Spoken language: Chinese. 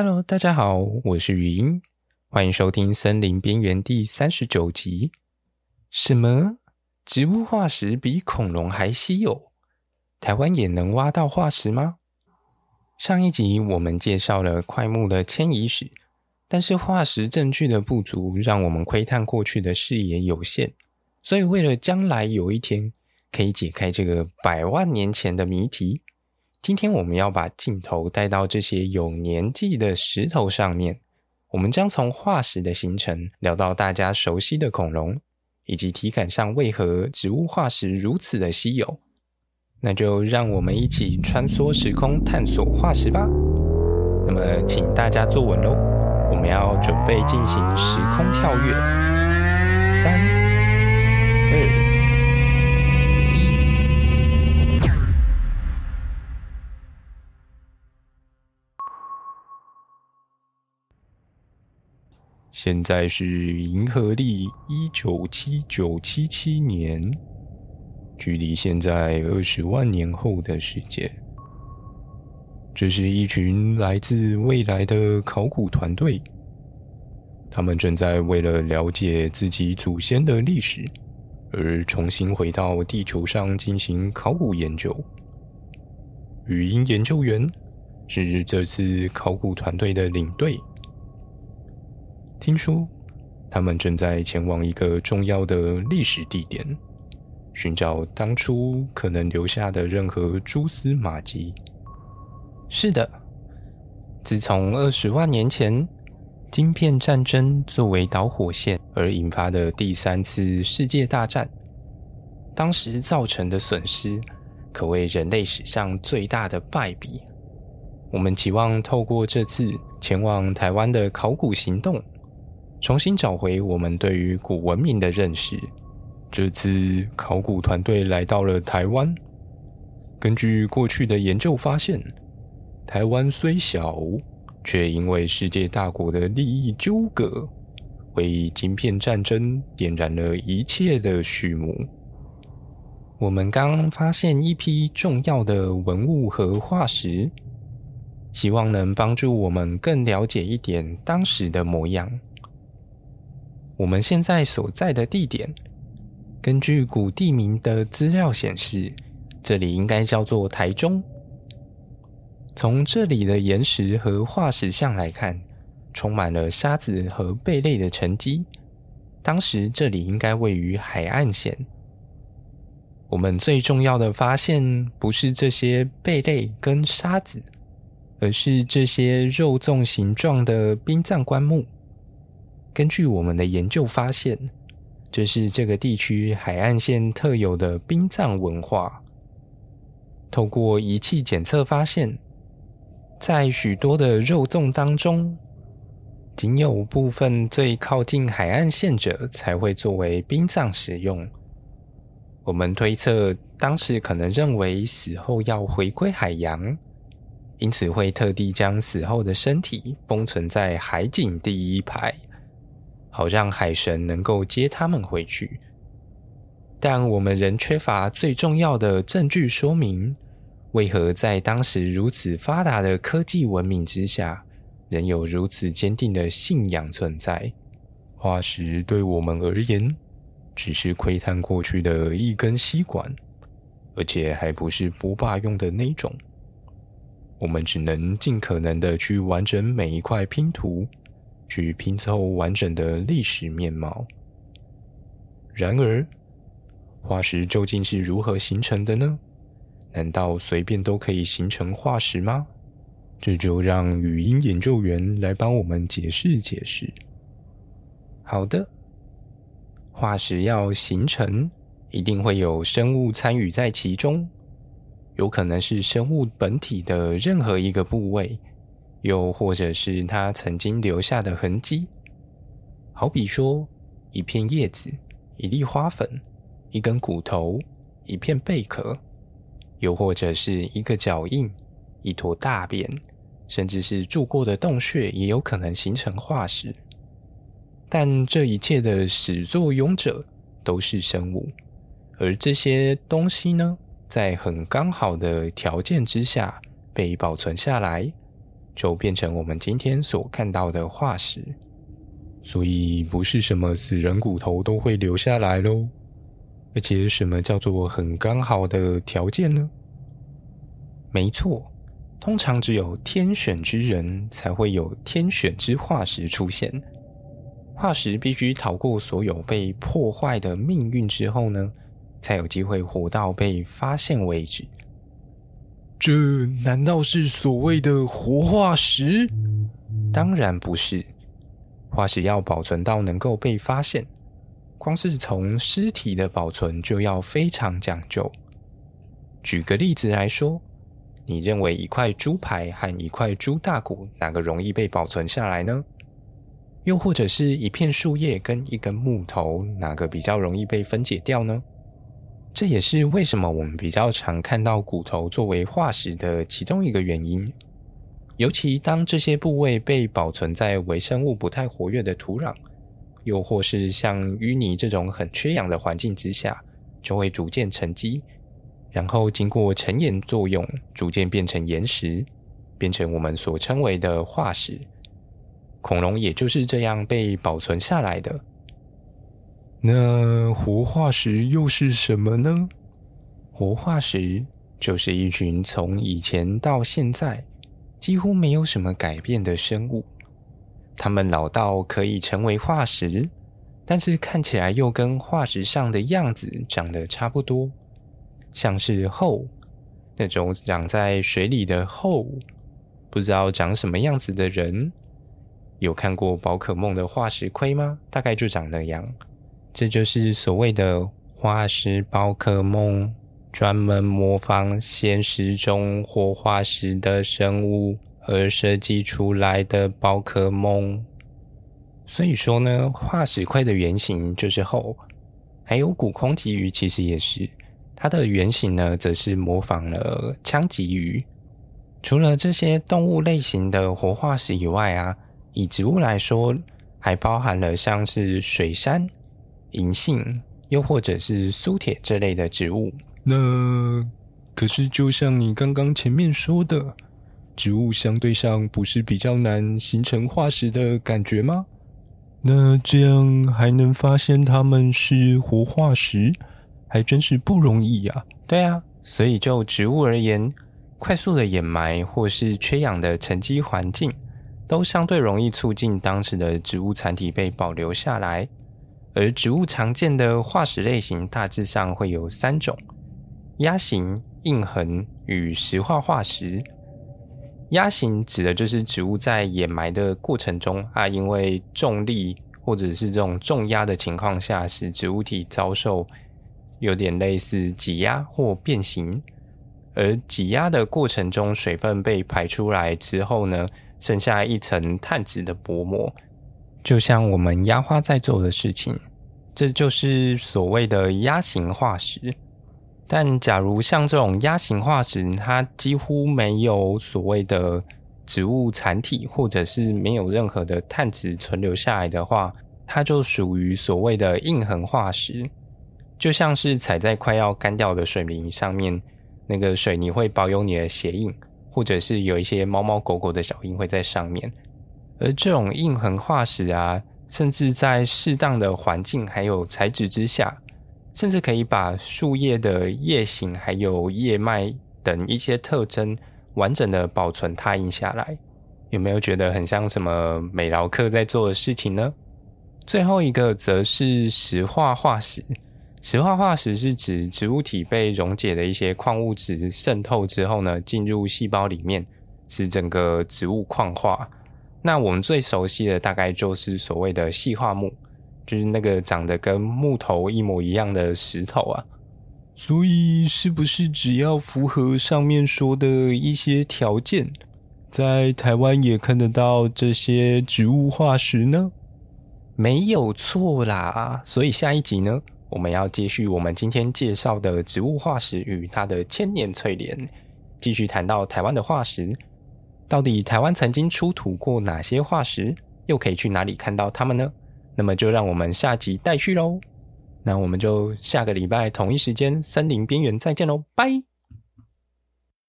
Hello，大家好，我是语音，欢迎收听《森林边缘》第三十九集。什么？植物化石比恐龙还稀有？台湾也能挖到化石吗？上一集我们介绍了块木的迁移史，但是化石证据的不足，让我们窥探过去的视野有限。所以，为了将来有一天可以解开这个百万年前的谜题。今天我们要把镜头带到这些有年纪的石头上面，我们将从化石的形成聊到大家熟悉的恐龙，以及体感上为何植物化石如此的稀有。那就让我们一起穿梭时空探索化石吧。那么，请大家坐稳喽，我们要准备进行时空跳跃。三、二。现在是银河历一九七九七七年，距离现在二十万年后的世界。这是一群来自未来的考古团队，他们正在为了了解自己祖先的历史，而重新回到地球上进行考古研究。语音研究员是这次考古团队的领队。听说他们正在前往一个重要的历史地点，寻找当初可能留下的任何蛛丝马迹。是的，自从二十万年前晶片战争作为导火线而引发的第三次世界大战，当时造成的损失可谓人类史上最大的败笔。我们期望透过这次前往台湾的考古行动。重新找回我们对于古文明的认识。这次考古团队来到了台湾。根据过去的研究发现，台湾虽小，却因为世界大国的利益纠葛，为晶片战争点燃了一切的序幕。我们刚发现一批重要的文物和化石，希望能帮助我们更了解一点当时的模样。我们现在所在的地点，根据古地名的资料显示，这里应该叫做台中。从这里的岩石和化石像来看，充满了沙子和贝类的沉积。当时这里应该位于海岸线。我们最重要的发现不是这些贝类跟沙子，而是这些肉粽形状的殡葬棺木。根据我们的研究发现，这是这个地区海岸线特有的殡葬文化。透过仪器检测发现，在许多的肉粽当中，仅有部分最靠近海岸线者才会作为殡葬使用。我们推测，当时可能认为死后要回归海洋，因此会特地将死后的身体封存在海景第一排。好让海神能够接他们回去，但我们仍缺乏最重要的证据说明，为何在当时如此发达的科技文明之下，仍有如此坚定的信仰存在？化石对我们而言，只是窥探过去的一根吸管，而且还不是波霸用的那种。我们只能尽可能的去完整每一块拼图。去拼凑完整的历史面貌。然而，化石究竟是如何形成的呢？难道随便都可以形成化石吗？这就让语音研究员来帮我们解释解释。好的，化石要形成，一定会有生物参与在其中，有可能是生物本体的任何一个部位。又或者是它曾经留下的痕迹，好比说一片叶子、一粒花粉、一根骨头、一片贝壳，又或者是一个脚印、一坨大便，甚至是住过的洞穴，也有可能形成化石。但这一切的始作俑者都是生物，而这些东西呢，在很刚好的条件之下被保存下来。就变成我们今天所看到的化石。所以，不是什么死人骨头都会留下来喽。而且，什么叫做很刚好的条件呢？没错，通常只有天选之人才会有天选之化石出现。化石必须逃过所有被破坏的命运之后呢，才有机会活到被发现为止。这难道是所谓的活化石？当然不是。化石要保存到能够被发现，光是从尸体的保存就要非常讲究。举个例子来说，你认为一块猪排和一块猪大骨哪个容易被保存下来呢？又或者是一片树叶跟一根木头，哪个比较容易被分解掉呢？这也是为什么我们比较常看到骨头作为化石的其中一个原因。尤其当这些部位被保存在微生物不太活跃的土壤，又或是像淤泥这种很缺氧的环境之下，就会逐渐沉积，然后经过尘岩作用，逐渐变成岩石，变成我们所称为的化石。恐龙也就是这样被保存下来的。那活化石又是什么呢？活化石就是一群从以前到现在。几乎没有什么改变的生物，它们老到可以成为化石，但是看起来又跟化石上的样子长得差不多，像是后，那种长在水里的后，不知道长什么样子的人，有看过宝可梦的化石盔吗？大概就长那样，这就是所谓的化石宝可梦。专门模仿现实中活化石的生物而设计出来的宝可梦，所以说呢，化石盔的原型就是鱟，还有古空鲫鱼其实也是，它的原型呢则是模仿了枪鲫鱼。除了这些动物类型的活化石以外啊，以植物来说，还包含了像是水杉、银杏，又或者是苏铁这类的植物。那可是，就像你刚刚前面说的，植物相对上不是比较难形成化石的感觉吗？那这样还能发现它们是活化石，还真是不容易呀。对啊，所以就植物而言，快速的掩埋或是缺氧的沉积环境，都相对容易促进当时的植物残体被保留下来。而植物常见的化石类型，大致上会有三种。压形、印痕与石化化石。压形指的就是植物在掩埋的过程中啊，因为重力或者是这种重压的情况下，使植物体遭受有点类似挤压或变形。而挤压的过程中，水分被排出来之后呢，剩下一层碳质的薄膜，就像我们压花在做的事情，这就是所谓的压形化石。但假如像这种压形化石，它几乎没有所谓的植物残体，或者是没有任何的碳质存留下来的话，它就属于所谓的印痕化石。就像是踩在快要干掉的水泥上面，那个水泥会保有你的鞋印，或者是有一些猫猫狗狗的脚印会在上面。而这种印痕化石啊，甚至在适当的环境还有材质之下。甚至可以把树叶的叶形还有叶脉等一些特征完整的保存拓印下来，有没有觉得很像什么美劳课在做的事情呢？最后一个则是石化化石。石化化石是指植物体被溶解的一些矿物质渗透之后呢，进入细胞里面，使整个植物矿化。那我们最熟悉的大概就是所谓的细化木。就是那个长得跟木头一模一样的石头啊，所以是不是只要符合上面说的一些条件，在台湾也看得到这些植物化石呢？没有错啦，所以下一集呢，我们要继续我们今天介绍的植物化石与它的千年淬炼，继续谈到台湾的化石，到底台湾曾经出土过哪些化石，又可以去哪里看到它们呢？那么就让我们下集待续喽。那我们就下个礼拜同一时间森林边缘再见喽，拜。